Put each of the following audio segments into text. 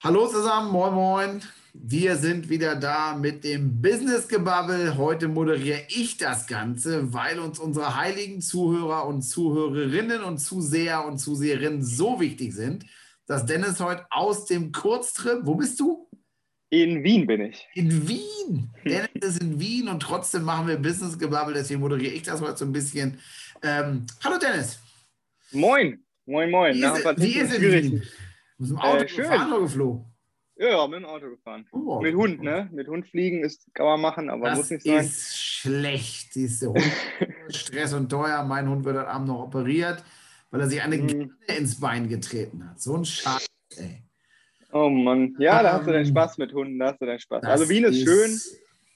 Hallo zusammen, moin moin. Wir sind wieder da mit dem Business Gebabbel. Heute moderiere ich das Ganze, weil uns unsere heiligen Zuhörer und Zuhörerinnen und Zuseher und Zuseherinnen so wichtig sind, dass Dennis heute aus dem Kurztrip, wo bist du? In Wien bin ich. In Wien. Dennis ist in Wien und trotzdem machen wir Business Gebabbel, deswegen moderiere ich das heute so ein bisschen. Ähm, hallo Dennis. Moin, moin, moin. Wie ist, wie ist in Wien? Mit dem Auto äh, gefahren oder geflogen? Ja, ja, mit dem Auto gefahren. Oh, mit Hund, ne? Mit Hund fliegen ist, kann man machen, aber das muss nicht sein. Das ist schlecht. Siehst du, Stress und teuer. Mein Hund wird heute Abend noch operiert, weil er sich eine mhm. ins Bein getreten hat. So ein Scheiß, ey. Oh Mann. Ja, da hast du deinen ähm, Spaß mit Hunden, da hast du deinen Spaß. Also Wien ist, schön,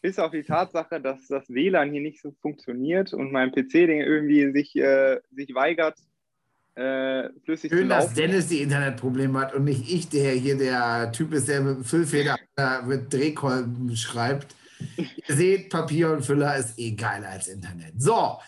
bis auf die Tatsache, dass das WLAN hier nicht so funktioniert und mein PC-Ding irgendwie sich, äh, sich weigert, äh, flüssig Schön, dass Dennis die Internetprobleme hat und nicht ich, der hier der Typ ist, der mit Füllfeder mit Drehkolben schreibt. Ihr seht, Papier und Füller ist eh geiler als Internet. So,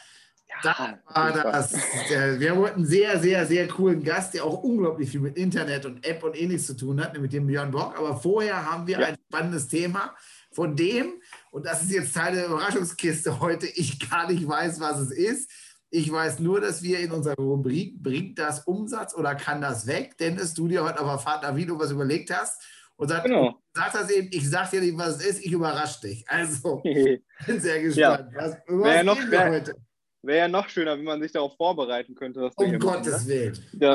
ja, war das. Der, wir haben einen sehr, sehr, sehr coolen Gast, der auch unglaublich viel mit Internet und App und ähnliches zu tun hat, nämlich dem Björn Bock. Aber vorher haben wir ja. ein spannendes Thema, von dem, und das ist jetzt Teil der Überraschungskiste heute, ich gar nicht weiß, was es ist. Ich weiß nur, dass wir in unserer Rubrik bringt das Umsatz oder kann das weg? Dennis, du dir heute aber Vater Video was überlegt hast und sagt, genau. sag das eben, ich sag dir nicht, was es ist, ich überrasche dich. Also, bin sehr gespannt. Ja. Was, wäre, ja noch, wäre, wäre ja noch schöner, wenn man sich darauf vorbereiten könnte. um Gottes ne? Willen. Ja.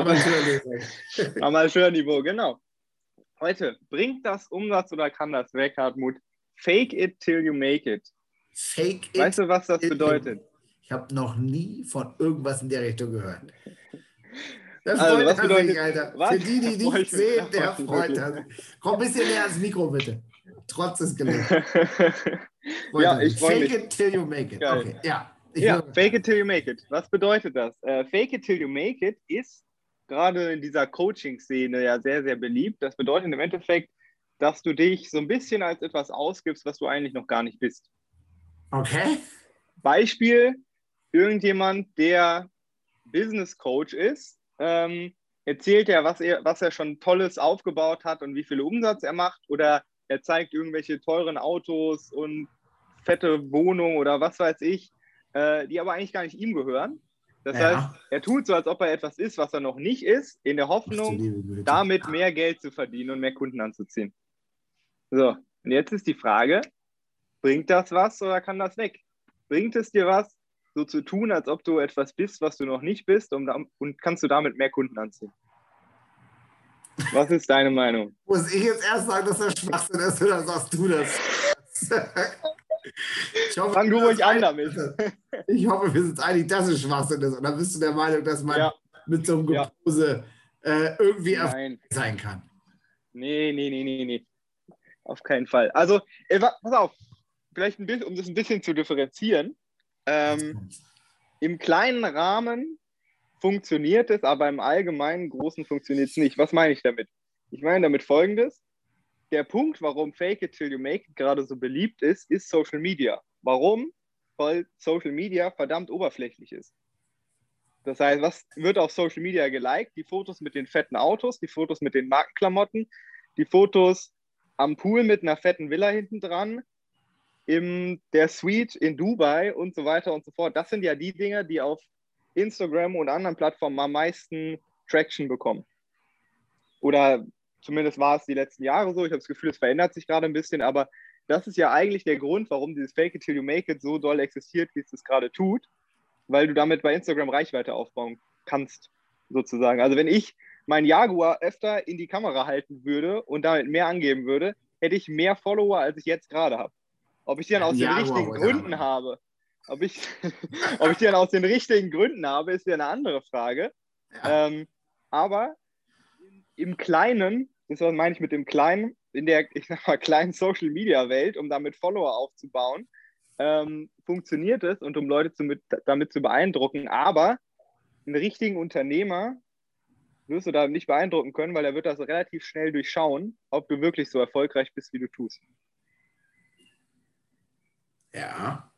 Amateurniveau, genau. Heute, bringt das Umsatz oder kann das weg, Hartmut? Fake it till you make it. Fake it. Weißt du, was das bedeutet? Ich habe noch nie von irgendwas in der Richtung gehört. Das also, freut bedeutet, sich, Alter. Was? Für die, die nicht sehen, der freut sich. Komm ein bisschen näher ans Mikro, bitte. Trotz des Geländes. ja, ich Fake mich. it till you make it. Geil. Okay, ja. ja, fake it till you make it. Was bedeutet das? Uh, fake it till you make it ist gerade in dieser Coaching-Szene ja sehr, sehr beliebt. Das bedeutet im Endeffekt, dass du dich so ein bisschen als etwas ausgibst, was du eigentlich noch gar nicht bist. Okay. Beispiel, irgendjemand, der Business Coach ist, ähm, erzählt er was, er, was er schon Tolles aufgebaut hat und wie viel Umsatz er macht oder er zeigt irgendwelche teuren Autos und fette Wohnungen oder was weiß ich, äh, die aber eigentlich gar nicht ihm gehören. Das ja. heißt, er tut so, als ob er etwas ist, was er noch nicht ist, in der Hoffnung, damit mehr Geld zu verdienen und mehr Kunden anzuziehen. So, und jetzt ist die Frage, bringt das was oder kann das weg? Bringt es dir was, so zu tun, als ob du etwas bist, was du noch nicht bist und, und kannst du damit mehr Kunden anziehen. Was ist deine Meinung? Muss ich jetzt erst sagen, dass das Schwachsinn ist oder sagst du das? Ich hoffe, Fang du ruhig an damit. Ich hoffe, wir sind einig, dass es Schwachsinn ist. Und dann bist du der Meinung, dass man ja. mit so einem Gepose ja. äh, irgendwie erfolgreich sein kann. Nee, nee, nee, nee, nee. Auf keinen Fall. Also, äh, pass auf, vielleicht ein bisschen, um das ein bisschen zu differenzieren. Ähm, Im kleinen Rahmen funktioniert es, aber im allgemeinen großen funktioniert es nicht. Was meine ich damit? Ich meine damit folgendes. Der Punkt, warum Fake It Till You Make It gerade so beliebt ist, ist Social Media. Warum? Weil Social Media verdammt oberflächlich ist. Das heißt, was wird auf Social Media geliked? Die Fotos mit den fetten Autos, die Fotos mit den Markenklamotten, die Fotos am Pool mit einer fetten Villa hinten dran, in der Suite in Dubai und so weiter und so fort. Das sind ja die Dinge, die auf Instagram und anderen Plattformen am meisten Traction bekommen. Oder zumindest war es die letzten Jahre so. Ich habe das Gefühl, es verändert sich gerade ein bisschen, aber das ist ja eigentlich der Grund, warum dieses Fake it till you make it so doll existiert, wie es das gerade tut, weil du damit bei Instagram Reichweite aufbauen kannst, sozusagen. Also wenn ich mein Jaguar öfter in die Kamera halten würde und damit mehr angeben würde, hätte ich mehr Follower, als ich jetzt gerade habe. Ob ich die dann aus ja, den richtigen wow, Gründen ja. habe, ob ich, ob ich die dann aus den richtigen Gründen habe, ist ja eine andere Frage. Ja. Ähm, aber im Kleinen, das was meine ich mit dem Kleinen, in der, ich sag mal, kleinen Social Media Welt, um damit Follower aufzubauen, ähm, funktioniert es und um Leute zu, mit, damit zu beeindrucken. Aber einen richtigen Unternehmer wirst du da nicht beeindrucken können, weil er wird das relativ schnell durchschauen, ob du wirklich so erfolgreich bist, wie du tust. Ja.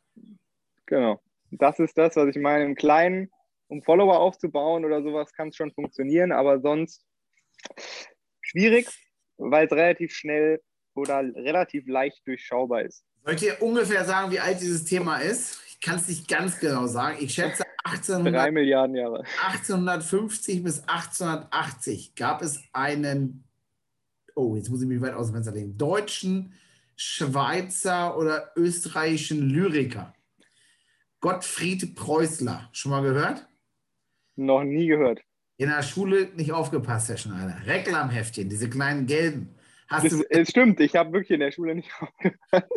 Genau. Das ist das, was ich meine. Im Kleinen, um Follower aufzubauen oder sowas, kann es schon funktionieren, aber sonst schwierig. weil es relativ schnell oder relativ leicht durchschaubar ist. Soll ich dir ungefähr sagen, wie alt dieses Thema ist? Ich kann es nicht ganz genau sagen. Ich schätze 1800, 3 Milliarden Jahre. 1850 bis 1880 gab es einen, oh, jetzt muss ich mich weit aus dem Fenster legen, deutschen, Schweizer oder österreichischen Lyriker. Gottfried Preußler. Schon mal gehört? Noch nie gehört. In der Schule nicht aufgepasst, Herr Schneider. Reklamheftchen, diese kleinen gelben. Hast das, du, es stimmt, ich habe wirklich in der Schule nicht aufgepasst.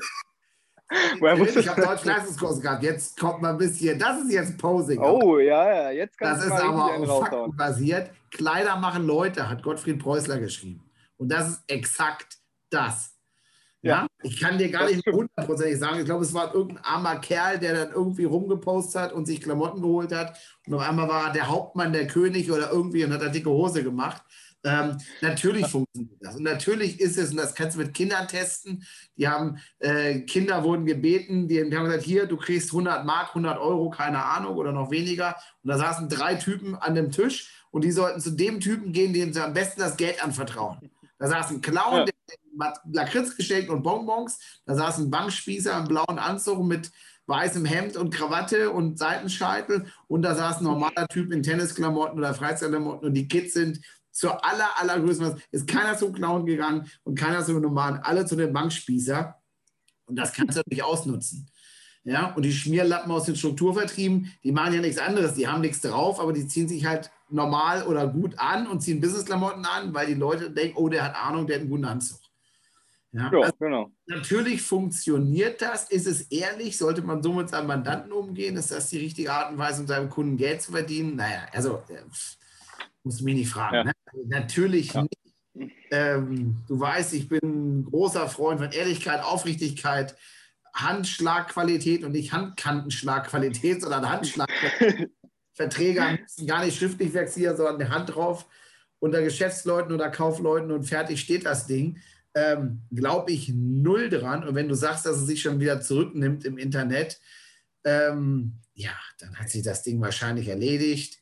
ich habe Deutsch-Leistungskurs gehabt. Jetzt kommt mal ein bisschen, das ist jetzt Posing. Oh, ja, ja, jetzt kann Das ist aber auf Fakten basiert. Kleider machen Leute, hat Gottfried Preußler geschrieben. Und das ist exakt das. Ich kann dir gar nicht hundertprozentig sagen. Ich glaube, es war irgendein armer Kerl, der dann irgendwie rumgepostet hat und sich Klamotten geholt hat. Und auf einmal war der Hauptmann der König oder irgendwie und hat da dicke Hose gemacht. Ähm, natürlich funktioniert das. Und natürlich ist es, und das kannst du mit Kindern testen, die haben, äh, Kinder wurden gebeten, die, die, haben gesagt, hier, du kriegst 100 Mark, 100 Euro, keine Ahnung, oder noch weniger. Und da saßen drei Typen an dem Tisch und die sollten zu dem Typen gehen, dem sie am besten das Geld anvertrauen. Da saß ein Clown, ja. Lakritz geschenkt und Bonbons. Da saß ein Bankspießer im blauen Anzug mit weißem Hemd und Krawatte und Seitenscheitel. Und da saß ein normaler Typ in Tennisklamotten oder Freizeitklamotten. Und die Kids sind zur aller, allergrößten, ist keiner zum Clown gegangen und keiner zum normalen, alle zu dem Bankspießer. Und das kannst du natürlich ausnutzen. Ja, und die Schmierlappen aus den Strukturvertrieben, die machen ja nichts anderes, die haben nichts drauf, aber die ziehen sich halt normal oder gut an und ziehen Businessklamotten an, weil die Leute denken, oh, der hat Ahnung, der hat einen guten Anzug. Ja, ja also genau. Natürlich funktioniert das. Ist es ehrlich? Sollte man so mit seinem Mandanten umgehen? Ist das die richtige Art und Weise, um seinem Kunden Geld zu verdienen? Naja, also äh, musst du mich nicht fragen. Ja. Ne? Natürlich ja. nicht. Ähm, du weißt, ich bin ein großer Freund von Ehrlichkeit, Aufrichtigkeit, Handschlagqualität und nicht Handkantenschlagqualität, sondern Handschlagqualität. Verträge müssen gar nicht schriftlich fixieren, sondern eine Hand drauf unter Geschäftsleuten oder Kaufleuten und fertig steht das Ding. Ähm, Glaube ich null dran. Und wenn du sagst, dass es sich schon wieder zurücknimmt im Internet, ähm, ja, dann hat sich das Ding wahrscheinlich erledigt.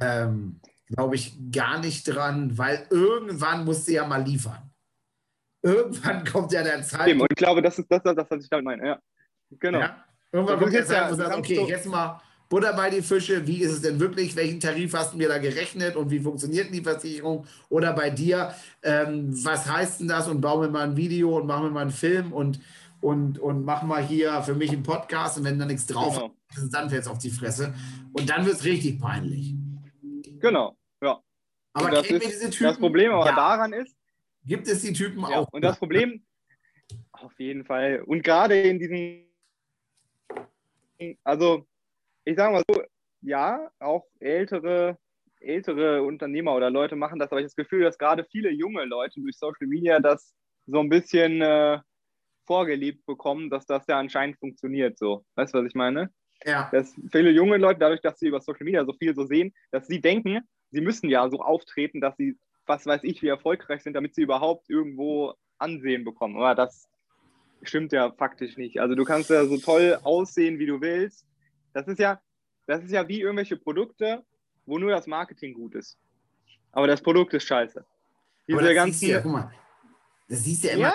Ähm, Glaube ich gar nicht dran, weil irgendwann musst du ja mal liefern. Irgendwann kommt ja der Zeit. Und ich glaube, das ist das, das was ich damit meine. Ja. Genau. Ja? Irgendwann kommt der Zeit, wo du sagst, okay, jetzt mal Butter bei die Fische, wie ist es denn wirklich, welchen Tarif hast du mir da gerechnet und wie funktioniert die Versicherung? Oder bei dir, ähm, was heißt denn das und bauen wir mal ein Video und machen wir mal einen Film und, und, und machen wir hier für mich einen Podcast und wenn da nichts drauf genau. ist, dann fällt es auf die Fresse und dann wird es richtig peinlich. Genau, ja. Aber das, ist, das Problem aber ja. daran ist, gibt es die Typen ja, auch. Und das Problem, auf jeden Fall, und gerade in diesen, also ich sage mal so, ja, auch ältere, ältere Unternehmer oder Leute machen das, aber ich habe das Gefühl, dass gerade viele junge Leute durch Social Media das so ein bisschen äh, vorgelebt bekommen, dass das ja anscheinend funktioniert. So, weißt du, was ich meine? Ja. Dass viele junge Leute, dadurch, dass sie über Social Media so viel so sehen, dass sie denken, sie müssen ja so auftreten, dass sie, was weiß ich, wie erfolgreich sind, damit sie überhaupt irgendwo Ansehen bekommen. Aber das stimmt ja faktisch nicht. Also du kannst ja so toll aussehen, wie du willst. Das ist ja, das ist ja wie irgendwelche Produkte, wo nur das Marketing gut ist. Aber das Produkt ist scheiße. Diese Aber das ganzen. Siehst ja, guck mal, das siehst du ja immer. Ja.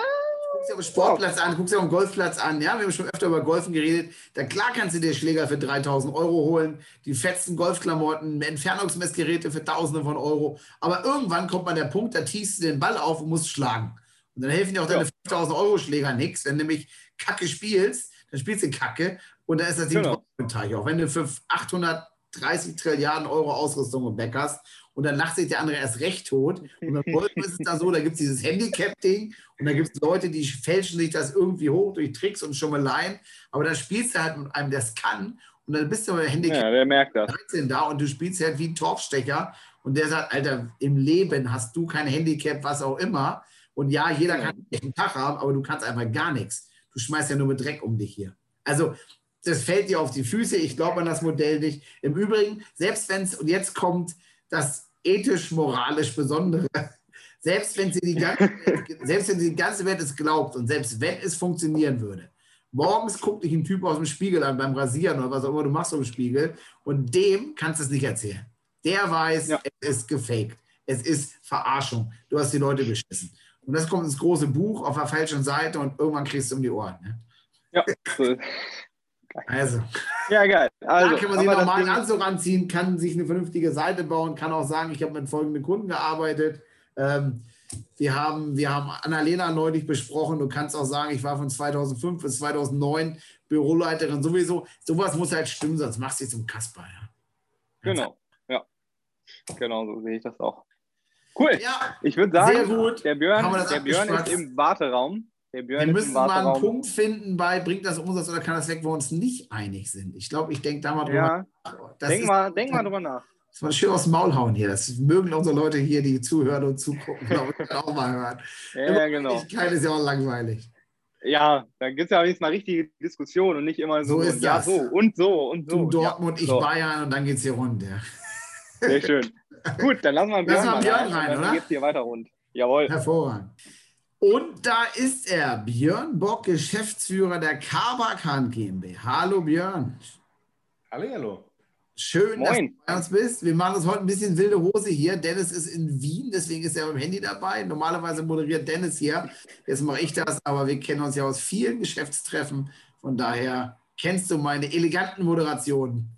Guckst dir den Sportplatz an, guckst dir auf den Golfplatz an. Ja, wir haben schon öfter über Golfen geredet. Da klar kannst du dir Schläger für 3000 Euro holen, die fetzen Golfklamotten, Entfernungsmessgeräte für Tausende von Euro. Aber irgendwann kommt man der Punkt, da tiefst du den Ball auf und musst schlagen. Und dann helfen dir auch deine ja. 5000 Euro Schläger nichts. Wenn du nämlich Kacke spielst, dann spielst du Kacke und da ist das Ding genau. Teich. Auch wenn du für 830 Trilliarden Euro Ausrüstung im Back hast und dann lacht sich der andere erst recht tot. Und Golfen ist es da so, da gibt es dieses Handicap-Ding und da gibt es Leute, die fälschen sich das irgendwie hoch durch Tricks und Schummeleien. Aber dann spielst du halt mit einem, der es kann und dann bist du bei Handicap ja, der merkt das. 13 da und du spielst halt wie ein Torfstecher und der sagt, Alter, im Leben hast du kein Handicap, was auch immer. Und ja, jeder kann einen Tag haben, aber du kannst einfach gar nichts. Du schmeißt ja nur mit Dreck um dich hier. Also das fällt dir auf die Füße. Ich glaube an das Modell nicht. Im Übrigen, selbst wenn es, und jetzt kommt das ethisch-moralisch Besondere, selbst wenn, sie die ganze, selbst wenn sie die ganze Welt es glaubt und selbst wenn es funktionieren würde, morgens guckt dich ein Typ aus dem Spiegel an beim Rasieren oder was auch immer du machst im Spiegel und dem kannst du es nicht erzählen. Der weiß, ja. es ist gefaked. Es ist Verarschung. Du hast die Leute beschissen. Und das kommt ins große Buch auf der falschen Seite und irgendwann kriegst du um die Ohren. Ne? Ja, so. Also. Ja, geil. Also, da kann man sich einen Anzug anziehen, kann sich eine vernünftige Seite bauen, kann auch sagen, ich habe mit folgenden Kunden gearbeitet. Ähm, wir haben, wir haben Annalena neulich besprochen. Du kannst auch sagen, ich war von 2005 bis 2009 Büroleiterin sowieso. Sowas muss halt stimmen, sonst machst du dich zum Kasper. Ja. Genau, ja. Genau so sehe ich das auch. Cool. Ja, ich würde sagen, sehr gut. der Björn, der Björn ist im Warteraum. Wir müssen mal einen Punkt finden bei, bringt das Umsatz oder kann das weg, wo wir uns nicht einig sind. Ich glaube, ich denke da mal drüber ja. nach. denk, ist, mal, denk mal drüber nach. Das war schön aus dem Maul hauen hier. Das mögen unsere Leute hier, die zuhören und zugucken, glaube ich, auch mal hören. ja, genau. Kein ist ja auch langweilig. Ja, da gibt es ja wenigstens mal richtige Diskussionen und nicht immer so, so ist ja, das. so und so und so. Du Dortmund, ja, ich Bayern und dann geht es hier rund. Ja. Sehr schön. Gut, dann lassen wir Björn, lassen wir Björn rein, rein oder? Dann geht es hier weiter rund. Jawohl. Hervorragend. Und da ist er, Björn Bock, Geschäftsführer der Carbacan GmbH. Hallo Björn. Hallo, hallo. Schön, Moin. dass du bei uns bist. Wir machen das heute ein bisschen wilde Hose hier. Dennis ist in Wien, deswegen ist er beim Handy dabei. Normalerweise moderiert Dennis hier. Jetzt mache ich das, aber wir kennen uns ja aus vielen Geschäftstreffen. Von daher kennst du meine eleganten Moderationen.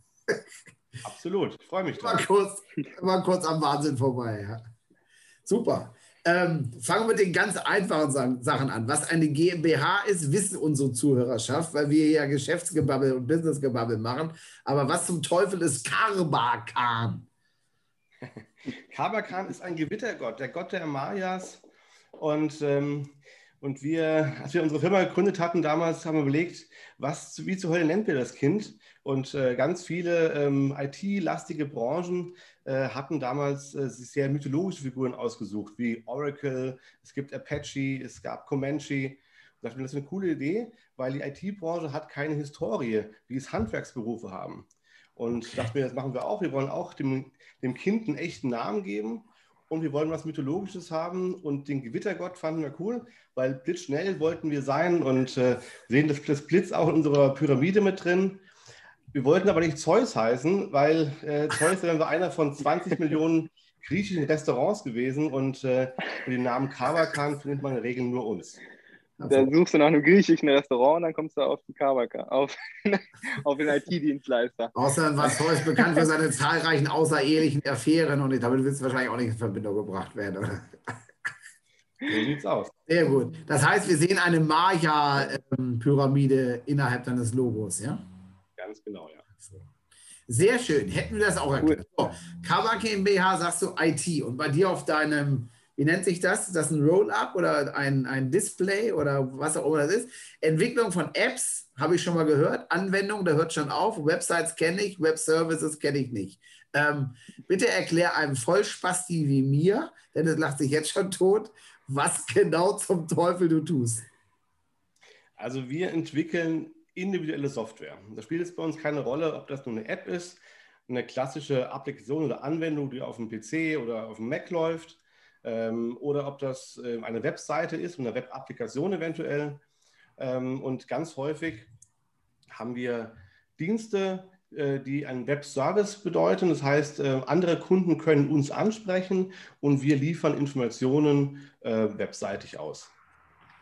Absolut, ich freue mich drauf. Mal kurz, mal kurz am Wahnsinn vorbei. Ja. Super. Ähm, fangen wir mit den ganz einfachen Sachen an. Was eine GmbH ist, wissen unsere Zuhörerschaft, weil wir ja Geschäftsgebabbel und Businessgebabbel machen. Aber was zum Teufel ist Karbakan? Karbakan ist ein Gewittergott, der Gott der Mayas. Und, ähm, und wir, als wir unsere Firma gegründet hatten, damals haben wir überlegt, was, wie zur Hölle nennt wir das Kind? Und äh, ganz viele ähm, IT-lastige Branchen äh, hatten damals äh, sehr mythologische Figuren ausgesucht, wie Oracle, es gibt Apache, es gab Comanche. Ich dachte mir, das ist eine coole Idee, weil die IT-Branche hat keine Historie, wie es Handwerksberufe haben. Und ich dachte mir, das machen wir auch. Wir wollen auch dem, dem Kind einen echten Namen geben und wir wollen was Mythologisches haben. Und den Gewittergott fanden wir cool, weil blitzschnell wollten wir sein und äh, sehen das, das Blitz auch in unserer Pyramide mit drin. Wir wollten aber nicht Zeus heißen, weil äh, Zeus wäre einer von 20 Millionen griechischen Restaurants gewesen und äh, für den Namen Kavakan findet man in der Regel nur uns. Dann suchst du nach einem griechischen Restaurant und dann kommst du auf die Kavaka, auf, auf den IT-Dienstleister. Außer war Zeus bekannt für seine zahlreichen außerehelichen Affären und damit wird es wahrscheinlich auch nicht in Verbindung gebracht werden, oder? So sieht's aus. Sehr gut. Das heißt, wir sehen eine Maya-Pyramide ähm, innerhalb deines Logos, ja? Ganz genau, ja. Sehr schön. Hätten wir das auch erklärt. Cool. So, Kawak GmbH sagst du IT und bei dir auf deinem, wie nennt sich das? Ist das ein Roll-Up oder ein, ein Display oder was auch immer das ist? Entwicklung von Apps habe ich schon mal gehört. Anwendung, da hört schon auf. Websites kenne ich, Web-Services kenne ich nicht. Ähm, bitte erklär einem Vollspasti wie mir, denn es lacht sich jetzt schon tot, was genau zum Teufel du tust. Also wir entwickeln individuelle Software. Das spielt jetzt bei uns keine Rolle, ob das nur eine App ist, eine klassische Applikation oder Anwendung, die auf dem PC oder auf dem Mac läuft, ähm, oder ob das äh, eine Webseite ist, eine Web-Applikation eventuell. Ähm, und ganz häufig haben wir Dienste, äh, die einen Web-Service bedeuten. Das heißt, äh, andere Kunden können uns ansprechen und wir liefern Informationen äh, webseitig aus.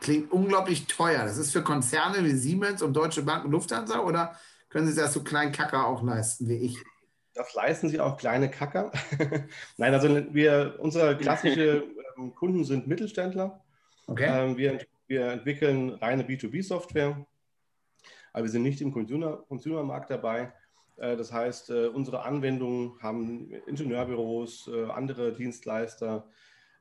Klingt unglaublich teuer. Das ist für Konzerne wie Siemens und Deutsche Bank und Lufthansa oder können Sie das so kleinen Kacker auch leisten wie ich? Das leisten sie auch kleine Kacker. Nein, also wir, unsere klassischen ähm, Kunden sind Mittelständler. Okay. Ähm, wir, wir entwickeln reine B2B-Software, aber wir sind nicht im Consumer, Consumer-Markt dabei. Äh, das heißt, äh, unsere Anwendungen haben Ingenieurbüros, äh, andere Dienstleister,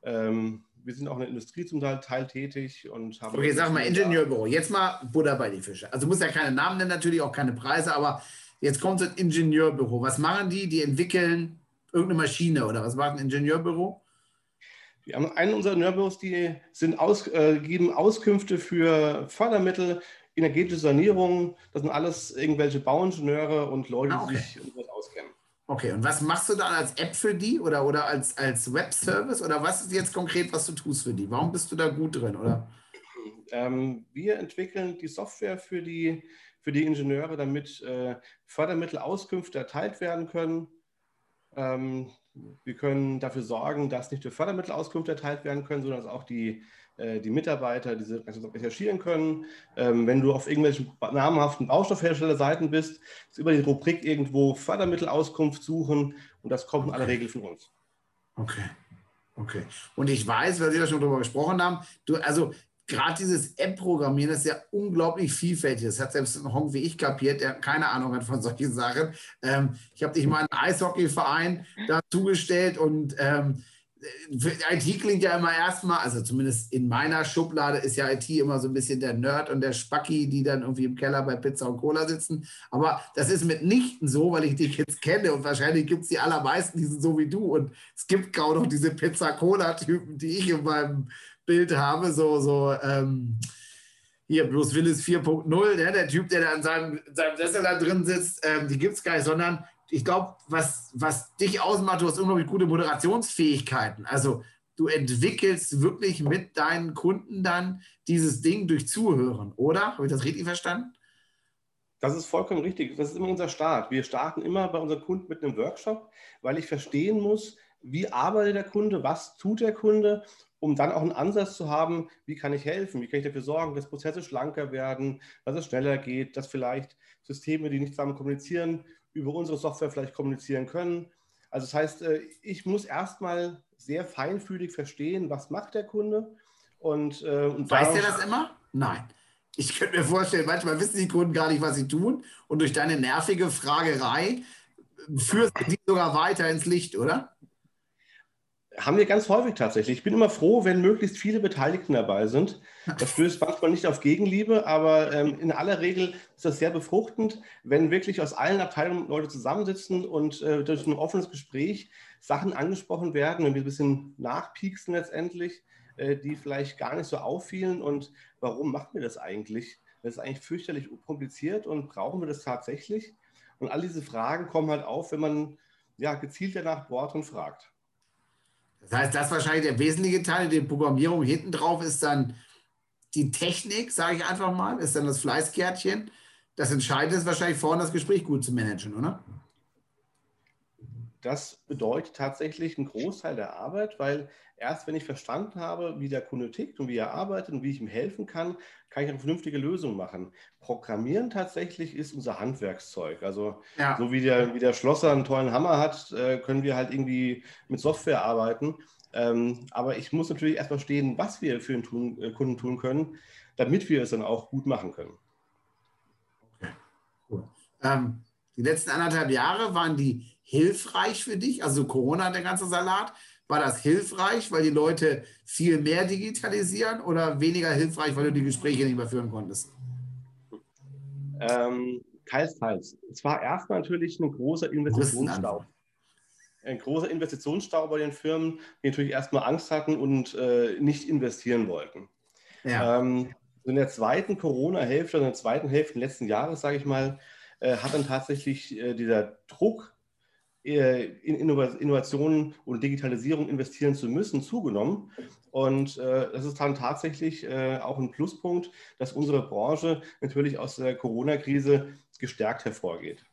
ähm, wir sind auch in der Industrie zum Teil, Teil tätig und haben. Okay, sag mal Ingenieurbüro. Jetzt mal Butter bei die Fische. Also muss ja keine Namen nennen, natürlich auch keine Preise, aber jetzt kommt ein Ingenieurbüro. Was machen die? Die entwickeln irgendeine Maschine oder was macht ein Ingenieurbüro? Wir haben einen unserer Ingenieurbüros, die sind aus, äh, geben Auskünfte für Fördermittel, energetische Sanierung. Das sind alles irgendwelche Bauingenieure und Leute, ah, okay. die sich um das auskennen. Okay, und was machst du dann als App für die oder, oder als, als Web-Service oder was ist jetzt konkret, was du tust für die? Warum bist du da gut drin? Oder? Ähm, wir entwickeln die Software für die, für die Ingenieure, damit äh, Fördermittelauskünfte erteilt werden können. Ähm, wir können dafür sorgen, dass nicht nur Fördermittelauskünfte erteilt werden können, sondern dass auch die, äh, die Mitarbeiter diese recherchieren können. Ähm, wenn du auf irgendwelchen namhaften Baustoffherstellerseiten bist, ist über die Rubrik irgendwo Fördermittelauskunft suchen und das kommt in aller Regel von uns. Okay. Okay. Und ich weiß, weil Sie da schon drüber gesprochen haben, du, also gerade dieses App-Programmieren ist ja unglaublich vielfältig. Das hat selbst ein Honk wie ich kapiert, der keine Ahnung hat von solchen Sachen. Ähm, ich habe dich mal einen Eishockeyverein dazugestellt und ähm, IT klingt ja immer erstmal, also zumindest in meiner Schublade ist ja IT immer so ein bisschen der Nerd und der Spacki, die dann irgendwie im Keller bei Pizza und Cola sitzen. Aber das ist mitnichten so, weil ich dich jetzt kenne und wahrscheinlich gibt es die allermeisten, die sind so wie du. Und es gibt kaum noch diese Pizza-Cola-Typen, die ich in meinem Bild habe, so, so, ähm, hier Bruce Willis 4.0, der, der Typ, der da in seinem, in seinem Sessel da drin sitzt, ähm, die gibt es gar nicht, sondern ich glaube, was, was dich ausmacht, du hast unglaublich gute Moderationsfähigkeiten. Also du entwickelst wirklich mit deinen Kunden dann dieses Ding durch Zuhören, oder? Habe ich das richtig verstanden? Das ist vollkommen richtig. Das ist immer unser Start. Wir starten immer bei unseren Kunden mit einem Workshop, weil ich verstehen muss, wie arbeitet der Kunde, was tut der Kunde, um dann auch einen Ansatz zu haben, wie kann ich helfen, wie kann ich dafür sorgen, dass Prozesse schlanker werden, dass es schneller geht, dass vielleicht Systeme, die nicht zusammen kommunizieren, über unsere Software vielleicht kommunizieren können. Also das heißt, äh, ich muss erstmal sehr feinfühlig verstehen, was macht der Kunde. Und, äh, und weiß der das immer? Nein. Ich könnte mir vorstellen, manchmal wissen die Kunden gar nicht, was sie tun. Und durch deine nervige Fragerei führst du die sogar weiter ins Licht, oder? Haben wir ganz häufig tatsächlich. Ich bin immer froh, wenn möglichst viele Beteiligten dabei sind. Das stößt manchmal nicht auf Gegenliebe, aber ähm, in aller Regel ist das sehr befruchtend, wenn wirklich aus allen Abteilungen Leute zusammensitzen und äh, durch ein offenes Gespräch Sachen angesprochen werden, wenn wir ein bisschen nachpieksen letztendlich, äh, die vielleicht gar nicht so auffielen. Und warum machen wir das eigentlich? Das ist eigentlich fürchterlich kompliziert und brauchen wir das tatsächlich? Und all diese Fragen kommen halt auf, wenn man ja, gezielt danach bohrt und fragt. Das heißt, das ist wahrscheinlich der wesentliche Teil der Programmierung. Hinten drauf ist dann die Technik, sage ich einfach mal, ist dann das Fleißkärtchen. Das Entscheidende ist wahrscheinlich vorne das Gespräch gut zu managen, oder? Das bedeutet tatsächlich einen Großteil der Arbeit, weil erst wenn ich verstanden habe, wie der Kunde tickt und wie er arbeitet und wie ich ihm helfen kann, kann ich eine vernünftige Lösung machen. Programmieren tatsächlich ist unser Handwerkszeug. Also ja. so wie der, wie der Schlosser einen tollen Hammer hat, äh, können wir halt irgendwie mit Software arbeiten. Ähm, aber ich muss natürlich erst verstehen, was wir für den tun, äh, Kunden tun können, damit wir es dann auch gut machen können. Okay, cool. Ähm, die letzten anderthalb Jahre waren die hilfreich für dich? Also Corona, der ganze Salat, war das hilfreich, weil die Leute viel mehr digitalisieren oder weniger hilfreich, weil du die Gespräche nicht mehr führen konntest? Ähm, teils, teils. Es war erstmal natürlich ein großer Investitionsstau. Ein großer Investitionsstau bei den Firmen, die natürlich erstmal Angst hatten und äh, nicht investieren wollten. Ja. Ähm, in der zweiten Corona-Hälfte, in der zweiten Hälfte letzten Jahres, sage ich mal, äh, hat dann tatsächlich äh, dieser Druck, in Innovationen und Digitalisierung investieren zu müssen, zugenommen. Und das ist dann tatsächlich auch ein Pluspunkt, dass unsere Branche natürlich aus der Corona-Krise gestärkt hervorgeht.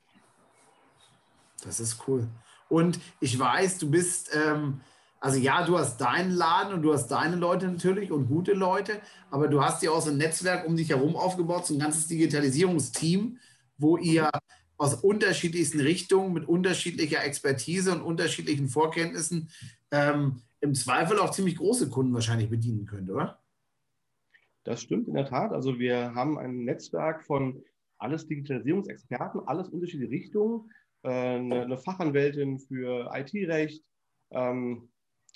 Das ist cool. Und ich weiß, du bist, ähm, also ja, du hast deinen Laden und du hast deine Leute natürlich und gute Leute, aber du hast ja auch so ein Netzwerk um dich herum aufgebaut, so ein ganzes Digitalisierungsteam, wo ihr aus unterschiedlichsten Richtungen mit unterschiedlicher Expertise und unterschiedlichen Vorkenntnissen ähm, im Zweifel auch ziemlich große Kunden wahrscheinlich bedienen könnt, oder? Das stimmt in der Tat. Also wir haben ein Netzwerk von alles Digitalisierungsexperten, alles unterschiedliche Richtungen. Äh, eine, Fachanwältin für IT-Recht, ähm,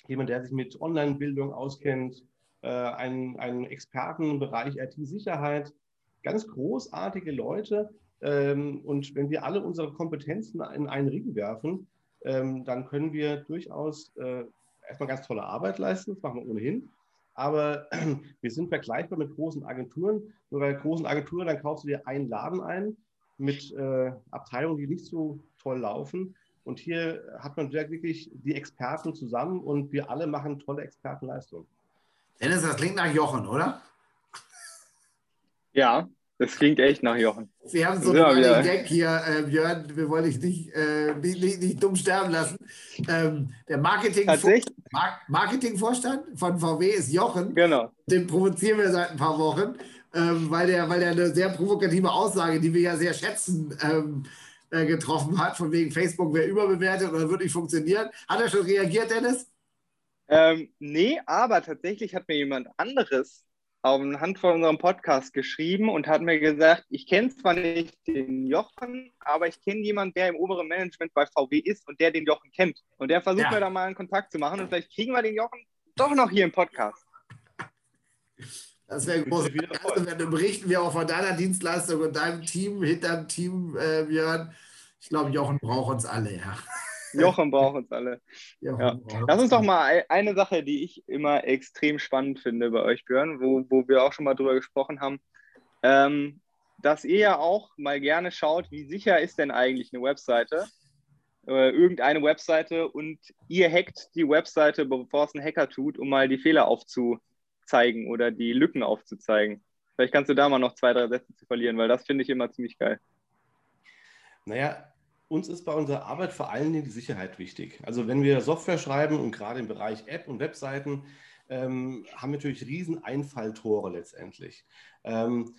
jemand, der sich mit Online-Bildung auskennt, äh, einen, einen Experten im Bereich IT-Sicherheit. Ganz großartige Leute, und wenn wir alle unsere Kompetenzen in einen Ring werfen, ähm, dann können wir durchaus äh, erstmal ganz tolle Arbeit leisten, das machen wir ohnehin. Aber wir sind vergleichbar mit großen Agenturen. Nur bei großen Agenturen, dann kaufst du dir einen Laden ein mit äh, Abteilungen, die nicht so toll laufen. Und hier hat man wirklich die Experten zusammen und wir alle machen tolle Expertenleistungen. Dennis, das klingt nach Jochen, oder? Ja, Das klingt echt nach Jochen. Wir haben so Ja, einen wieder. Gag hier, äh, Björn, wir wollen dich nicht, äh, nicht, nicht, nicht dumm sterben lassen. Ähm, der Marketing? Mar Marketingvorstand von VW ist Jochen. Genau. Den provozieren wir seit ein paar Wochen, ähm, weil, der, weil der eine sehr provokative Aussage, die wir ja sehr schätzen, ähm, äh, getroffen hat, von wegen Facebook wäre überbewertet oder wird nicht funktionieren. Hat er schon reagiert, Dennis? Ähm, nee, aber tatsächlich hat mir jemand anderes anhand von unserem Podcast geschrieben und hat mir gesagt, ich kenne zwar nicht den Jochen, aber ich kenne jemanden, der im oberen Management bei VW ist und der den Jochen kennt. Und der versucht Ja. mir da mal einen Kontakt zu machen und vielleicht kriegen wir den Jochen doch noch hier im Podcast. Das wäre groß. Also, dann berichten wir auch von deiner Dienstleistung und deinem Team, hinterm Team, äh, Björn. Ich glaube, Jochen braucht uns alle, ja. Jochen braucht uns alle. Jochen Ja. Lass uns doch mal ei- eine Sache, die ich immer extrem spannend finde bei euch, Björn, wo, wo wir auch schon mal drüber gesprochen haben, ähm, dass ihr ja auch mal gerne schaut, wie sicher ist denn eigentlich eine Webseite, äh, irgendeine Webseite und ihr hackt die Webseite, bevor es ein Hacker tut, um mal die Fehler aufzuzeigen oder die Lücken aufzuzeigen. Vielleicht kannst du da mal noch zwei, drei Sätze zu verlieren, weil das finde ich immer ziemlich geil. Naja, uns ist bei unserer Arbeit vor allen Dingen die Sicherheit wichtig. Also wenn wir Software schreiben und gerade im Bereich App und Webseiten, ähm, haben wir natürlich riesen Einfalltore letztendlich. Ähm,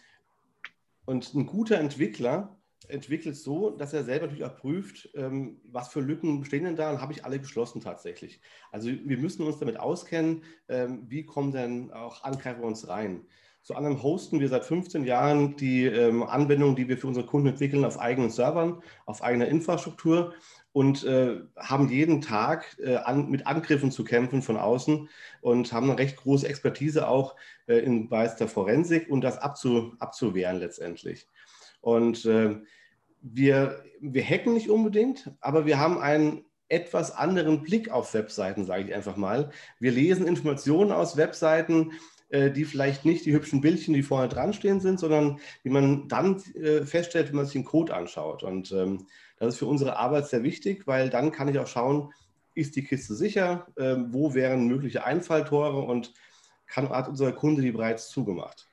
und ein guter Entwickler entwickelt so, dass er selber natürlich auch prüft, ähm, was für Lücken bestehen denn da und habe ich alle geschlossen tatsächlich. Also wir müssen uns damit auskennen, ähm, wie kommen denn auch Angreifer uns rein. Zu anderem hosten wir seit 15 Jahren die ähm, Anwendungen, die wir für unsere Kunden entwickeln, auf eigenen Servern, auf eigener Infrastruktur und äh, haben jeden Tag äh, an, mit Angriffen zu kämpfen von außen und haben eine recht große Expertise auch äh, im Bereich der Forensik und das abzu, abzuwehren letztendlich. Und äh, wir, wir hacken nicht unbedingt, aber wir haben einen etwas anderen Blick auf Webseiten, sage ich einfach mal. Wir lesen Informationen aus Webseiten, die vielleicht nicht die hübschen Bildchen, die vorne dran stehen sind, sondern die man dann äh, feststellt, wenn man sich den Code anschaut. Und ähm, das ist für unsere Arbeit sehr wichtig, weil dann kann ich auch schauen, ist die Kiste sicher, ähm, wo wären mögliche Einfalltore und kann, hat unser Kunde die bereits zugemacht.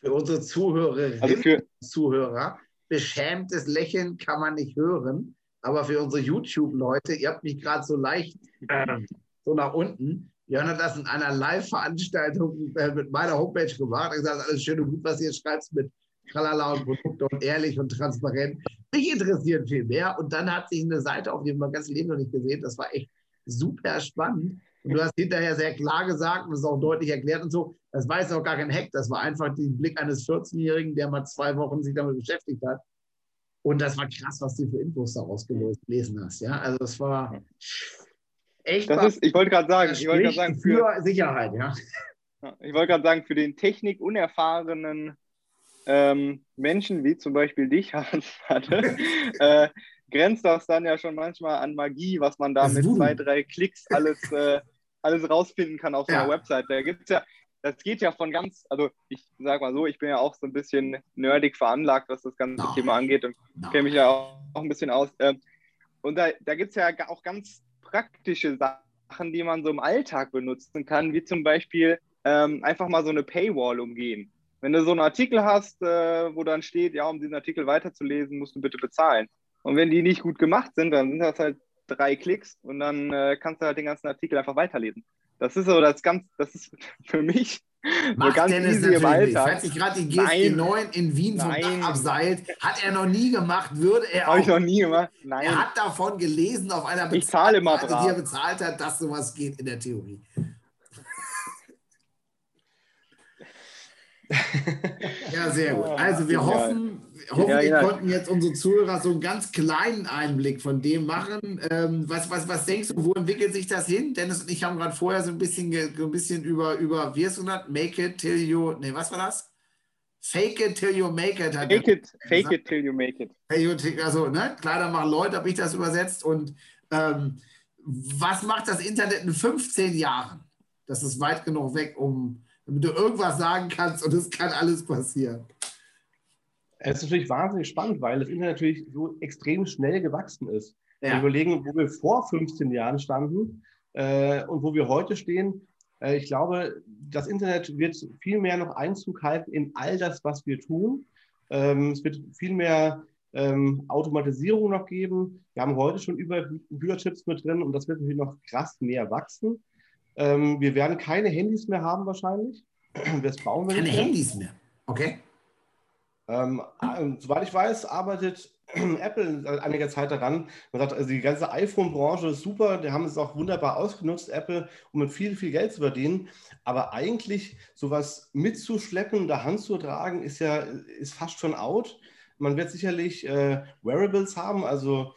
Für unsere Zuhörerinnen Also für, und Zuhörer, beschämtes Lächeln kann man nicht hören, aber für unsere YouTube-Leute, ihr habt mich gerade so leicht ähm, so nach unten. Jörn hat das in einer Live-Veranstaltung äh, mit meiner Homepage gemacht. Er gesagt, alles schön und gut, was ihr schreibt mit Tralala und Produkte und ehrlich und transparent. Mich interessiert viel mehr. Und dann hat sich eine Seite auf, die ich mein Leben noch nicht gesehen. Das war echt super spannend. Und du hast hinterher sehr klar gesagt und es auch deutlich erklärt und so. Das war jetzt auch gar kein Hack. Das war einfach der Blick eines 14-Jährigen, der mal zwei Wochen sich damit beschäftigt hat. Und das war krass, was du für Infos daraus gelesen hast. Ja, also das war echt. das ist, ich wollte gerade sagen, ich wollte gerade sagen, für, für Sicherheit, ja. Ich wollte gerade sagen, für den technikunerfahrenen ähm, Menschen, wie zum Beispiel dich, Hans, hatte, äh, grenzt das dann ja schon manchmal an Magie, was man da mit Voodoo. zwei, drei Klicks alles, äh, alles rausfinden kann auf so einer Ja. Website. Da gibt's ja, das geht ja von ganz, also ich sag mal so, ich bin ja auch so ein bisschen nerdig veranlagt, was das ganze No. Thema angeht und No. kenne mich ja auch, auch ein bisschen aus. Ähm, und da, da gibt es ja auch ganz praktische Sachen, die man so im Alltag benutzen kann, wie zum Beispiel ähm, einfach mal so eine Paywall umgehen. Wenn du so einen Artikel hast, äh, wo dann steht, ja, um diesen Artikel weiterzulesen, musst du bitte bezahlen. Und wenn die nicht gut gemacht sind, dann sind das halt drei Klicks und dann äh, kannst du halt den ganzen Artikel einfach weiterlesen. Das ist so das ganz, das ist für mich so Macht ganz Dennis easy natürlich nicht. Falls sich gerade die Nein. GSG9 in Wien vom. Dach abseilt, hat er noch nie gemacht, würde er Habe ich auch. noch nie gemacht. Nein. Er hat davon gelesen auf einer Ich zahle immer Seite, die er bezahlt hat, dass sowas geht in der Theorie. Ja, sehr gut. Also wir hoffen, hoffen wir Genial. konnten jetzt unsere Zuhörer so einen ganz kleinen Einblick von dem machen. Ähm, was, was, was denkst du, wo entwickelt sich das hin? Dennis und ich haben gerade vorher so ein bisschen, ein bisschen über, über, wie hast du genannt? Make it till you, nee, was war das? Fake it till you make it. Hat Fake it, fake it till you make it. Also ne, Kleider machen Leute, habe ich das übersetzt. Und ähm, was macht das Internet in 15 Jahren? Das ist weit genug weg, um damit du irgendwas sagen kannst und es kann alles passieren. Es ist natürlich wahnsinnig spannend, weil das Internet natürlich so extrem schnell gewachsen ist. Wenn wir Ja, überlegen, wo wir vor 15 Jahren standen äh, und wo wir heute stehen. Äh, ich glaube, das Internet wird viel mehr noch Einzug halten in all das, was wir tun. Ähm, es wird viel mehr ähm, Automatisierung noch geben. Wir haben heute schon über Computerchips mit drin und das wird natürlich noch krass mehr wachsen. Ähm, wir werden keine Handys mehr haben wahrscheinlich. Das bauen wir keine nicht mehr. Handys mehr. Okay. Ähm, äh, soweit ich weiß, arbeitet Apple seit einiger Zeit daran. Man sagt, also die ganze iPhone-Branche ist super, die haben es auch wunderbar ausgenutzt, Apple, um mit viel, viel Geld zu verdienen. Aber eigentlich sowas mitzuschleppen, in der Hand zu tragen, ist ja ist fast schon out. Man wird sicherlich äh, Wearables haben, also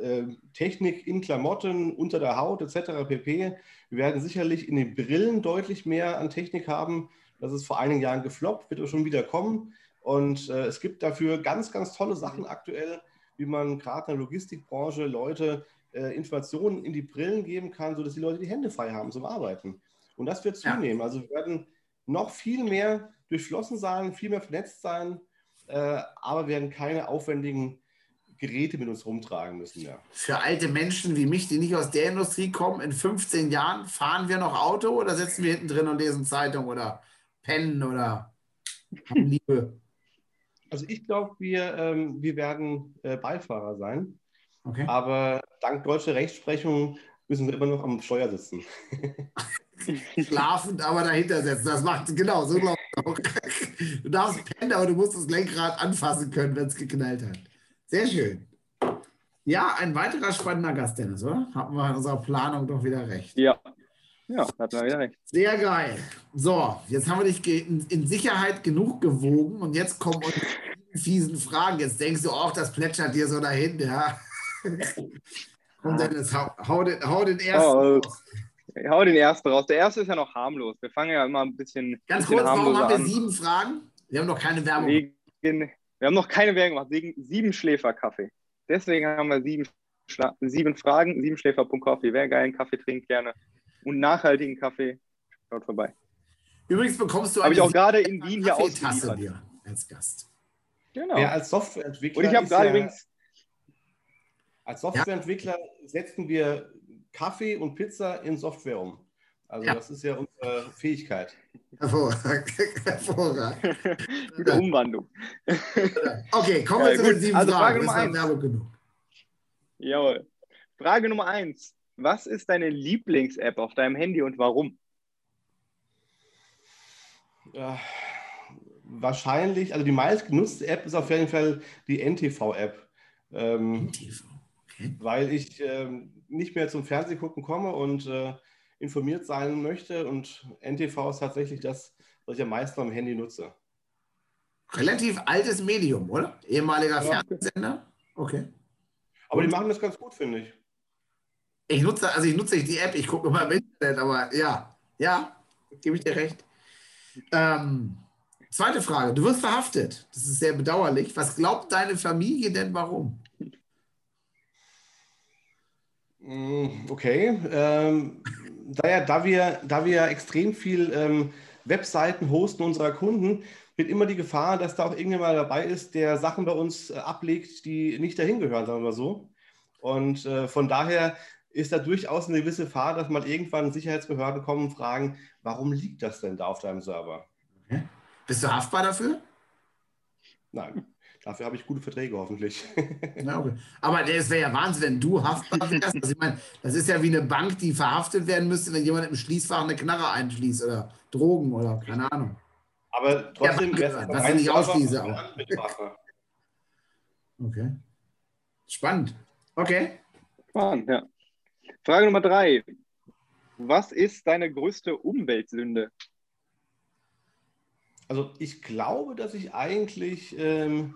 äh, Technik in Klamotten, unter der Haut etc. pp. Wir werden sicherlich in den Brillen deutlich mehr an Technik haben. Das ist vor einigen Jahren gefloppt, wird aber schon wieder kommen. Und äh, es gibt dafür ganz, ganz tolle Sachen aktuell, wie man gerade in der Logistikbranche Leute äh, Informationen in die Brillen geben kann, sodass die Leute die Hände frei haben zum Arbeiten. Und das wird zunehmen. Ja. Also wir werden noch viel mehr durchflossen sein, viel mehr vernetzt sein, äh, aber werden keine aufwendigen Geräte mit uns rumtragen müssen. Ja. Für alte Menschen wie mich, die nicht aus der Industrie kommen, in 15 Jahren fahren wir noch Auto oder sitzen wir hinten drin und lesen Zeitung oder pennen oder haben Liebe? Also ich glaube, wir, ähm, wir werden äh, Beifahrer sein. Okay. Aber dank deutscher Rechtsprechung müssen wir immer noch am Steuer sitzen. Schlafend, aber dahinter setzen. Das macht genau so glaube ich auch. Du darfst pennen, aber du musst das Lenkrad anfassen können, wenn es geknallt hat. Sehr schön. Ja, ein weiterer spannender Gast, Dennis, oder? Haben wir in unserer Planung doch wieder recht. Ja. Ja, hat wir wieder recht. Sehr geil. So, jetzt haben wir dich in, Sicherheit genug gewogen und jetzt kommen unsere fiesen Fragen. Jetzt denkst du auch, das plätschert dir so dahin, ja. Komm, Dennis, hau, hau, den, hau den ersten oh, raus. Hau den ersten raus. Der erste ist ja noch harmlos. Wir fangen ja immer ein bisschen. Ganz bisschen kurz, warum haben wir an. sieben Fragen? Wir haben noch keine Werbung. Wegen, wir haben noch keine Werbung gemacht. Wegen sieben Schläferkaffee. Deswegen haben wir sieben, Schla sieben Fragen. Sieben Schläfer.coffee. Wer geilen Kaffee trinkt, gerne. Und nachhaltigen Kaffee, schaut vorbei. Übrigens bekommst du eine Habe ich auch gerade in Wien hier ausgeliefert. Dir als Gast. Genau. Ja, als Softwareentwickler. Und ich habe gerade ja, übrigens. Als Softwareentwickler ja. setzen wir Kaffee und Pizza in Software um. Also ja. das ist ja unsere Fähigkeit. Hervorragend. Hervorragend. Gute Umwandlung. Okay, kommen wir ja, zu den sieben also Fragen. Frage Nummer eins. genug. Jawohl. Frage Nummer eins. Was ist deine Lieblings-App auf deinem Handy und warum? Ja, wahrscheinlich, also die meistgenutzte App ist auf jeden Fall die NTV-App. Ähm, NTV. Weil ich ähm, nicht mehr zum Fernsehgucken komme und äh, informiert sein möchte. Und NTV ist tatsächlich das, was ich am meisten am Handy nutze. Relativ altes Medium, oder? Ehemaliger ja. Fernsehsender? Okay. Aber die machen das ganz gut, finde ich. Ich nutze, also ich nutze nicht die App, ich gucke immer im Internet, aber ja, ja, gebe ich dir recht. Ähm, zweite Frage. Du wirst verhaftet. Das ist sehr bedauerlich. Was glaubt deine Familie denn warum? Mm, okay. Ähm, da, ja, da, wir, da wir extrem viel ähm, Webseiten hosten unserer Kunden, wird immer die Gefahr, dass da auch irgendjemand dabei ist, der Sachen bei uns äh, ablegt, die nicht dahin gehören, sagen wir mal so. Und äh, von daher ist da durchaus eine gewisse Gefahr, dass mal irgendwann Sicherheitsbehörden kommen und fragen, warum liegt das denn da auf deinem Server? Okay. Bist du haftbar dafür? Nein. Dafür habe ich gute Verträge hoffentlich. Ja, okay. Aber es wäre ja Wahnsinn, wenn du haftbar wärst. Also ich meine, das ist ja wie eine Bank, die verhaftet werden müsste, wenn jemand im Schließfach eine Knarre einschließt oder Drogen oder keine Ahnung. Aber trotzdem wäre es nicht ausschließe auch. Okay. Spannend. Okay. Spannend, ja. Frage Nummer drei. Was ist deine größte Umweltsünde? Also ich glaube, dass ich eigentlich ähm,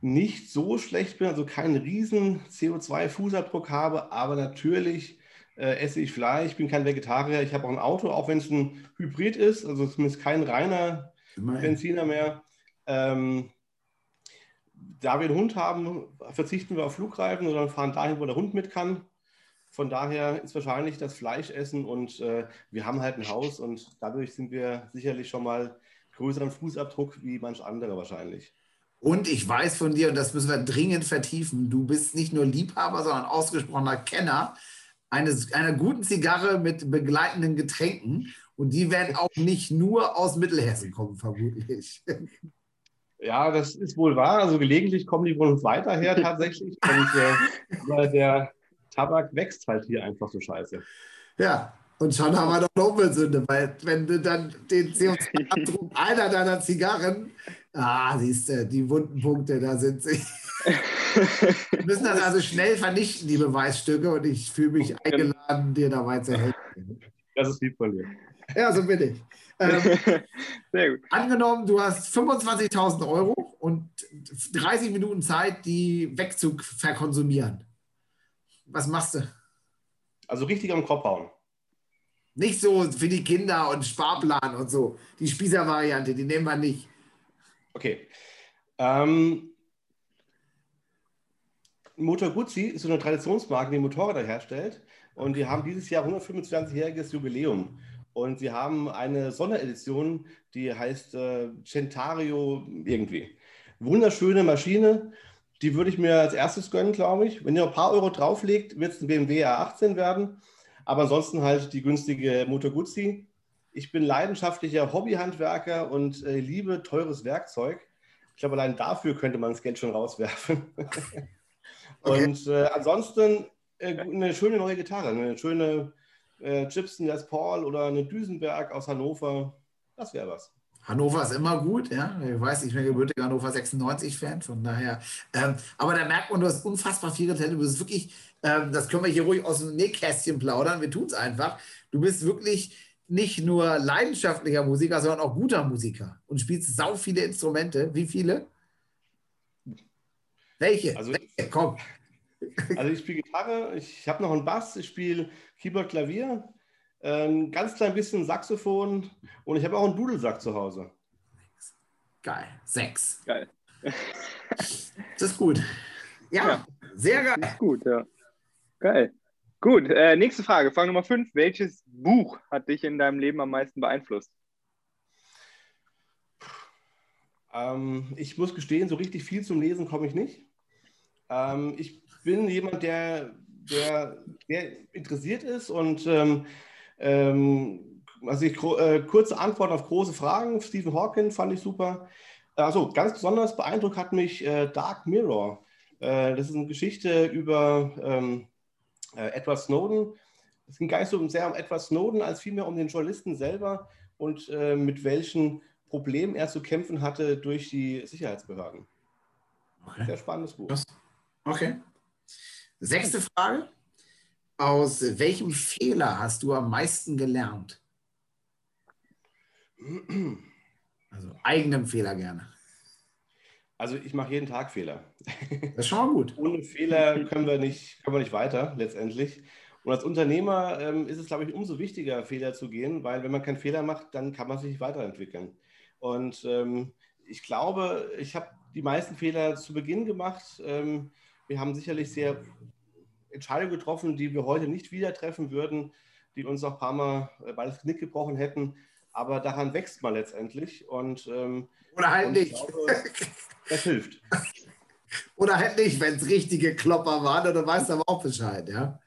nicht so schlecht bin, also keinen riesen CO2-Fußabdruck habe, aber natürlich äh, esse ich Fleisch, ich bin kein Vegetarier, ich habe auch ein Auto, auch wenn es ein Hybrid ist, also zumindest kein reiner Immerhin. Benziner mehr. Ähm, da wir einen Hund haben, verzichten wir auf Flugreifen, sondern fahren dahin, wo der Hund mit kann. Von daher ist wahrscheinlich das Fleischessen und äh, wir haben halt ein Haus und dadurch sind wir sicherlich schon mal größeren Fußabdruck wie manch andere wahrscheinlich. Und ich weiß von dir, und das müssen wir dringend vertiefen, du bist nicht nur Liebhaber, sondern ausgesprochener Kenner eines, einer guten Zigarre mit begleitenden Getränken. Und die werden auch nicht nur aus Mittelhessen kommen, vermutlich. Ja, das ist wohl wahr. Also gelegentlich kommen die uns weiter her tatsächlich. Und äh, der Tabak wächst halt hier einfach so scheiße. Ja, und schon haben wir doch Umweltsünde, weil wenn du dann den CO2-Abdruck einer deiner Zigarren, ah, siehst du, die wunden Punkte, da sind sie. Wir müssen das also schnell vernichten, die Beweisstücke, und ich fühle mich eingeladen, dir dabei zu helfen. Das ist lieb von dir. Ja, so bin ich. Ähm, Sehr gut. angenommen, du hast 25.000 Euro und 30 Minuten Zeit, die wegzuverkonsumieren. Was machst du? Also richtig am Kopf hauen. Nicht so für die Kinder und Sparplan und so. Die Spießer-Variante, die nehmen wir nicht. Okay. Ähm, Motor Guzzi ist so eine Traditionsmarke, die Motorräder herstellt. Und die haben dieses Jahr 125-jähriges Jubiläum. Und sie haben eine Sonderedition, die heißt äh, Centario irgendwie. Wunderschöne Maschine, die würde ich mir als erstes gönnen, glaube ich. Wenn ihr ein paar Euro drauflegt, wird es ein BMW R18 werden. Aber ansonsten halt die günstige Motor Guzzi. Ich bin leidenschaftlicher Hobbyhandwerker und äh, liebe teures Werkzeug. Ich glaube, allein dafür könnte man das Geld schon rauswerfen. Okay. Und äh, ansonsten äh, eine schöne neue Gitarre, eine schöne äh, Gibson Les Paul oder eine Düsenberg aus Hannover. Das wäre was. Hannover ist immer gut, ja. Ich weiß, ich bin gebürtiger Hannover 96-Fan, von daher. Ähm, aber da merkt man, du hast unfassbar viel Talent. Du bist wirklich, ähm, das können wir hier ruhig aus dem Nähkästchen plaudern. Wir tun es einfach. Du bist wirklich nicht nur leidenschaftlicher Musiker, sondern auch guter Musiker und spielst sau viele Instrumente. Wie viele? Welche? Also- Welche? Komm. Also ich spiele Gitarre, ich habe noch einen Bass, ich spiele Keyboard, Klavier, ein ganz klein bisschen Saxophon und ich habe auch einen Dudelsack zu Hause. Geil. Sechs. Geil. Das ist gut. Ja, Ja. sehr geil. Ist gut, ja. Geil. Gut, äh, nächste Frage, Frage Nummer 5. Welches Buch hat dich in deinem Leben am meisten beeinflusst? Ähm, ich muss gestehen, so richtig viel zum Lesen komme ich nicht. Ähm, ich bin jemand, der, der, der interessiert ist und ähm, ähm, also ich, äh, kurze Antworten auf große Fragen. Stephen Hawking fand ich super. Also ganz besonders beeindruckt hat mich äh, Dark Mirror. Äh, das ist eine Geschichte über ähm, äh, Edward Snowden. Es ging gar nicht so sehr um Edward Snowden, als vielmehr um den Journalisten selber und äh, mit welchen Problemen er zu kämpfen hatte durch die Sicherheitsbehörden. Okay. Sehr spannendes Buch. Okay. Sechste Frage. Aus welchem Fehler hast du am meisten gelernt? Also eigenem Fehler gerne. Also ich mache jeden Tag Fehler. Das ist schon mal gut. Ohne Fehler können wir nicht, können wir nicht weiter letztendlich. Und als Unternehmer ähm, ist es, glaube ich, umso wichtiger, Fehler zu gehen, weil wenn man keinen Fehler macht, dann kann man sich nicht weiterentwickeln. Und ähm, ich glaube, ich habe die meisten Fehler zu Beginn gemacht. Ähm, wir haben sicherlich sehr Entscheidungen getroffen, die wir heute nicht wieder treffen würden, die uns noch ein paar Mal äh, bei das Knick gebrochen hätten. Aber daran wächst man letztendlich. Und, ähm, Oder halt nicht. glaube, das hilft. Oder halt nicht, wenn es richtige Klopper waren, dann weißt du aber auch Bescheid, ja.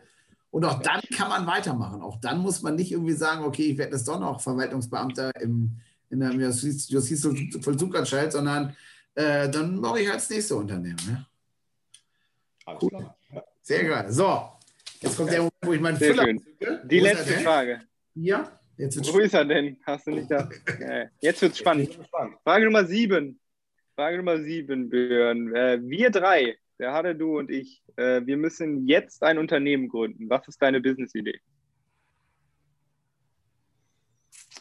Und auch dann kann man weitermachen. Auch dann muss man nicht irgendwie sagen, okay, ich werde jetzt doch noch Verwaltungsbeamter im, in der Justiz- Justizvollzuganstalt, sondern äh, dann mache ich halt das nächste Unternehmen. Ne? Alles Cool. klar. Ja. Sehr geil. So, jetzt kommt der Moment, wo ich meinen Sehr Füller schön. zücke. Die letzte? Frage. Hier, jetzt wird's Wo ist er denn? Hast du nicht da? Ja, Jetzt wird's spannend. Frage Nummer 7. Frage Nummer 7, Björn. Äh, wir drei, der Hade, du und ich, äh, wir müssen jetzt ein Unternehmen gründen. Was ist deine Business-Idee?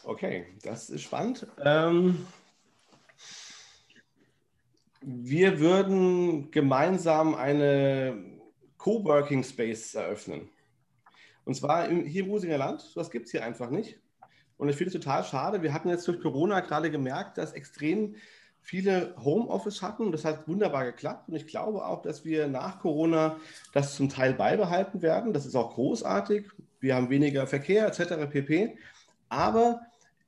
Okay, das ist spannend. Ähm, wir würden gemeinsam eine Coworking Space eröffnen. Und zwar im, hier im Musinger Land. Das gibt es hier einfach nicht. Und ich finde es total schade. Wir hatten jetzt durch Corona gerade gemerkt, dass extrem viele Homeoffice hatten. Das hat wunderbar geklappt. Und ich glaube auch, dass wir nach Corona das zum Teil beibehalten werden. Das ist auch großartig. Wir haben weniger Verkehr etc. pp. Aber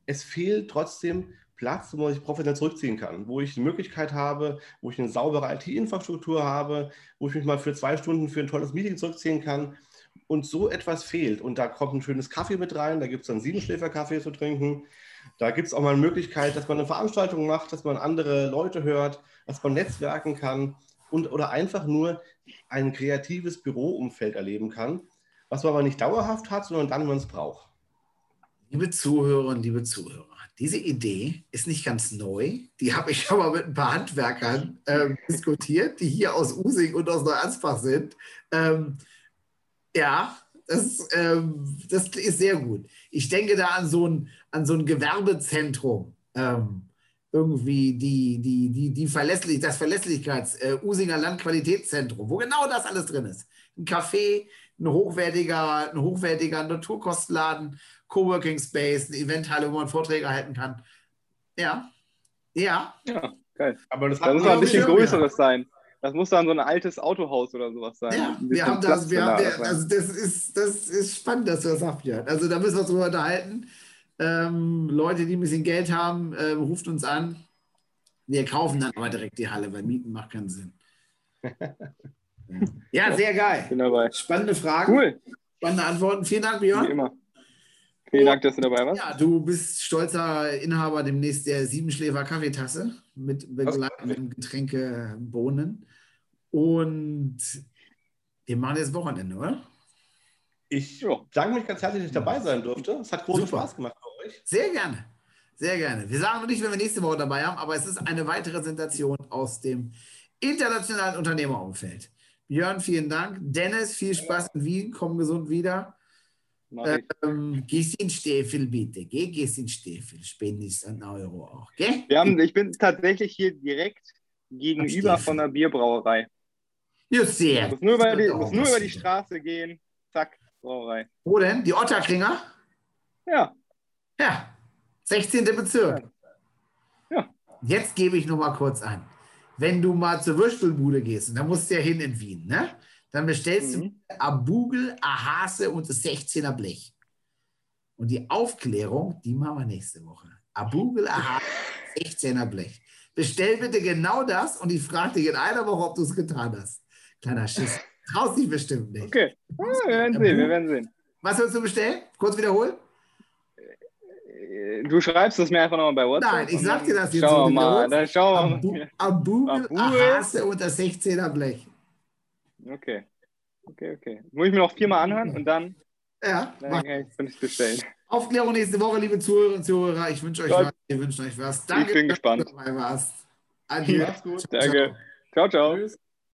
es fehlt trotzdem Platz, wo sich professionell zurückziehen kann, wo ich die Möglichkeit habe, wo ich eine saubere IT-Infrastruktur habe, wo ich mich mal für zwei Stunden für ein tolles Meeting zurückziehen kann. Und so etwas fehlt. Und da kommt ein schönes Kaffee mit rein, da gibt es dann Siebenschläfer-Kaffee zu trinken. Da gibt es auch mal eine Möglichkeit, dass man eine Veranstaltung macht, dass man andere Leute hört, dass man netzwerken kann und oder einfach nur ein kreatives Büroumfeld erleben kann, was man aber nicht dauerhaft hat, sondern dann, wenn man es braucht. Liebe Zuhörerinnen, liebe Zuhörer, diese Idee ist nicht ganz neu. Die habe ich schon mal mit ein paar Handwerkern ähm, diskutiert, die hier aus Using und aus Neuansbach sind. Ähm, ja, das, ähm, das ist sehr gut. Ich denke da an so ein, an so ein Gewerbezentrum. Ähm, irgendwie die, die, die, die Verlässlich, das Verlässlichkeits, äh, Usinger Landqualitätszentrum, wo genau das alles drin ist. Ein Café, ein hochwertiger, ein hochwertiger Naturkostladen, Coworking Space, eine Eventhalle, wo man Vorträge halten kann. Ja. Ja. Ja, geil. Aber das, Da muss ein bisschen größeres sein. Das muss dann so ein altes Autohaus oder sowas sein. Ja, wir haben das, wir haben der, also das ist, das ist spannend, dass du das sagst, Björn. Also da müssen wir uns drüber unterhalten. Ähm, Leute, die ein bisschen Geld haben, ähm, ruft uns an. Wir kaufen dann aber direkt die Halle, weil Mieten macht keinen Sinn. Ja, sehr geil. Bin dabei. Spannende Fragen, Cool, spannende Antworten. Vielen Dank, wie Björn. immer. Vielen Dank, dass du dabei warst. Ja, du bist stolzer Inhaber demnächst der Siebenschläfer Kaffeetasse mit begleitenden Getränke Bohnen. Und wir machen jetzt Wochenende, oder? Ich danke mich ganz herzlich, dass ich dabei sein durfte. Es hat großen Super. Spaß gemacht euch. Sehr gerne. Sehr gerne. Wir sagen noch nicht, wenn wir nächste Woche dabei haben, aber es ist eine weitere Sensation aus dem internationalen Unternehmerumfeld. Björn, vielen Dank. Dennis, viel Spaß in Wien. Komm gesund wieder. Ähm, gehst in Stäfel bitte. Geh, gehst in Stäfel. Spendest einen Euro auch. Gell? Wir haben, ich bin tatsächlich hier direkt gegenüber von der Bierbrauerei. Ja, sehr. Ich muss nur über die, muss nur über die? Straße gehen. Zack, Brauerei. Wo denn? Die Otterkringer? Ja, Ja. 16. Bezirk. Ja. Jetzt gebe ich noch mal kurz an. Wenn du mal zur Würstelbude gehst, und da musst du ja hin in Wien, ne? Dann bestellst Mhm. du Abugel, Ahase und das 16er Blech. Und die Aufklärung, die machen wir nächste Woche. Abugel, Ahase, 16er Blech. Bestell bitte genau das und ich frage dich in einer Woche, ob du es getan hast. Kleiner Schiss. Traust dich bestimmt nicht. okay. Wir werden sehen, wir werden sehen. Was willst du bestellen? Kurz wiederholen? Äh, Du schreibst es mir einfach nochmal bei WhatsApp. Nein, ich sag dir das jetzt wir mal. Dann schauen wir Abu, mal. Abugel, Abugel. Ahase das 16er Blech. Okay. Okay, okay. Muss ich mir noch viermal anhören und dann, Ja, dann kann ich es bestellen. Aufklärung nächste Woche, liebe Zuhörer und Zuhörer. Ich wünsche euch Ja. was. Wir wünschen euch was. Danke, bin dass gespannt. du dabei warst. Adieu. Macht's gut. Ciao, Danke. ciao. Ciao, ciao. Tschüss.